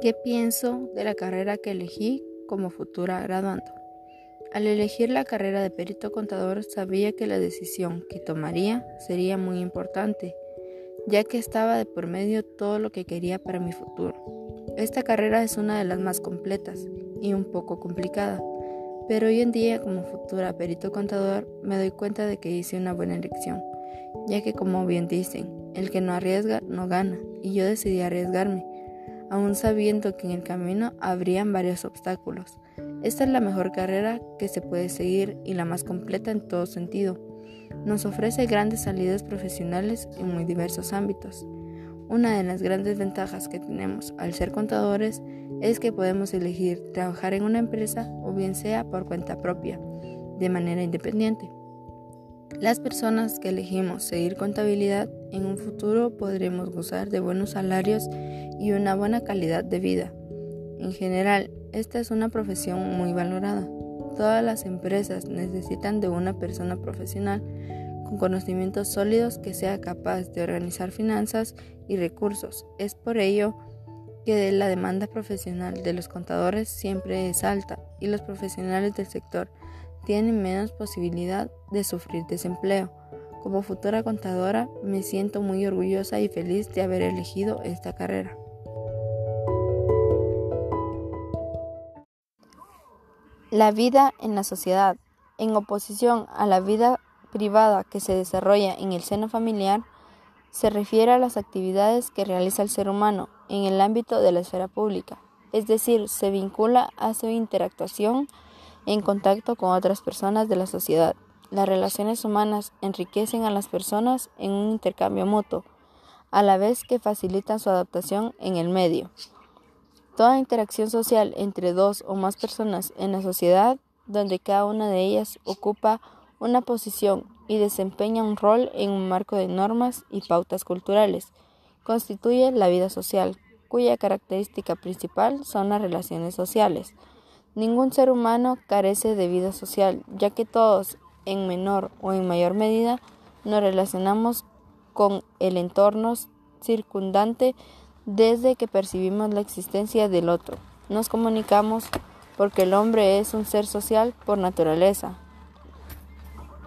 ¿Qué pienso de la carrera que elegí como futura graduando? Al elegir la carrera de perito contador sabía que la decisión que tomaría sería muy importante, ya que estaba de por medio todo lo que quería para mi futuro. Esta carrera es una de las más completas y un poco complicada, pero hoy en día como futura perito contador me doy cuenta de que hice una buena elección, ya que como bien dicen, el que no arriesga no gana, y yo decidí arriesgarme aún sabiendo que en el camino habrían varios obstáculos. Esta es la mejor carrera que se puede seguir y la más completa en todo sentido. Nos ofrece grandes salidas profesionales en muy diversos ámbitos. Una de las grandes ventajas que tenemos al ser contadores es que podemos elegir trabajar en una empresa o bien sea por cuenta propia, de manera independiente. Las personas que elegimos seguir contabilidad en un futuro podremos gozar de buenos salarios y una buena calidad de vida. En general, esta es una profesión muy valorada. Todas las empresas necesitan de una persona profesional con conocimientos sólidos que sea capaz de organizar finanzas y recursos. Es por ello que la demanda profesional de los contadores siempre es alta y los profesionales del sector tienen menos posibilidad de sufrir desempleo. Como futura contadora me siento muy orgullosa y feliz de haber elegido esta carrera. La vida en la sociedad, en oposición a la vida privada que se desarrolla en el seno familiar, se refiere a las actividades que realiza el ser humano en el ámbito de la esfera pública, es decir, se vincula a su interactuación en contacto con otras personas de la sociedad. Las relaciones humanas enriquecen a las personas en un intercambio mutuo, a la vez que facilitan su adaptación en el medio. Toda interacción social entre dos o más personas en la sociedad, donde cada una de ellas ocupa una posición y desempeña un rol en un marco de normas y pautas culturales, constituye la vida social, cuya característica principal son las relaciones sociales. Ningún ser humano carece de vida social, ya que todos, en menor o en mayor medida, nos relacionamos con el entorno circundante desde que percibimos la existencia del otro. Nos comunicamos porque el hombre es un ser social por naturaleza,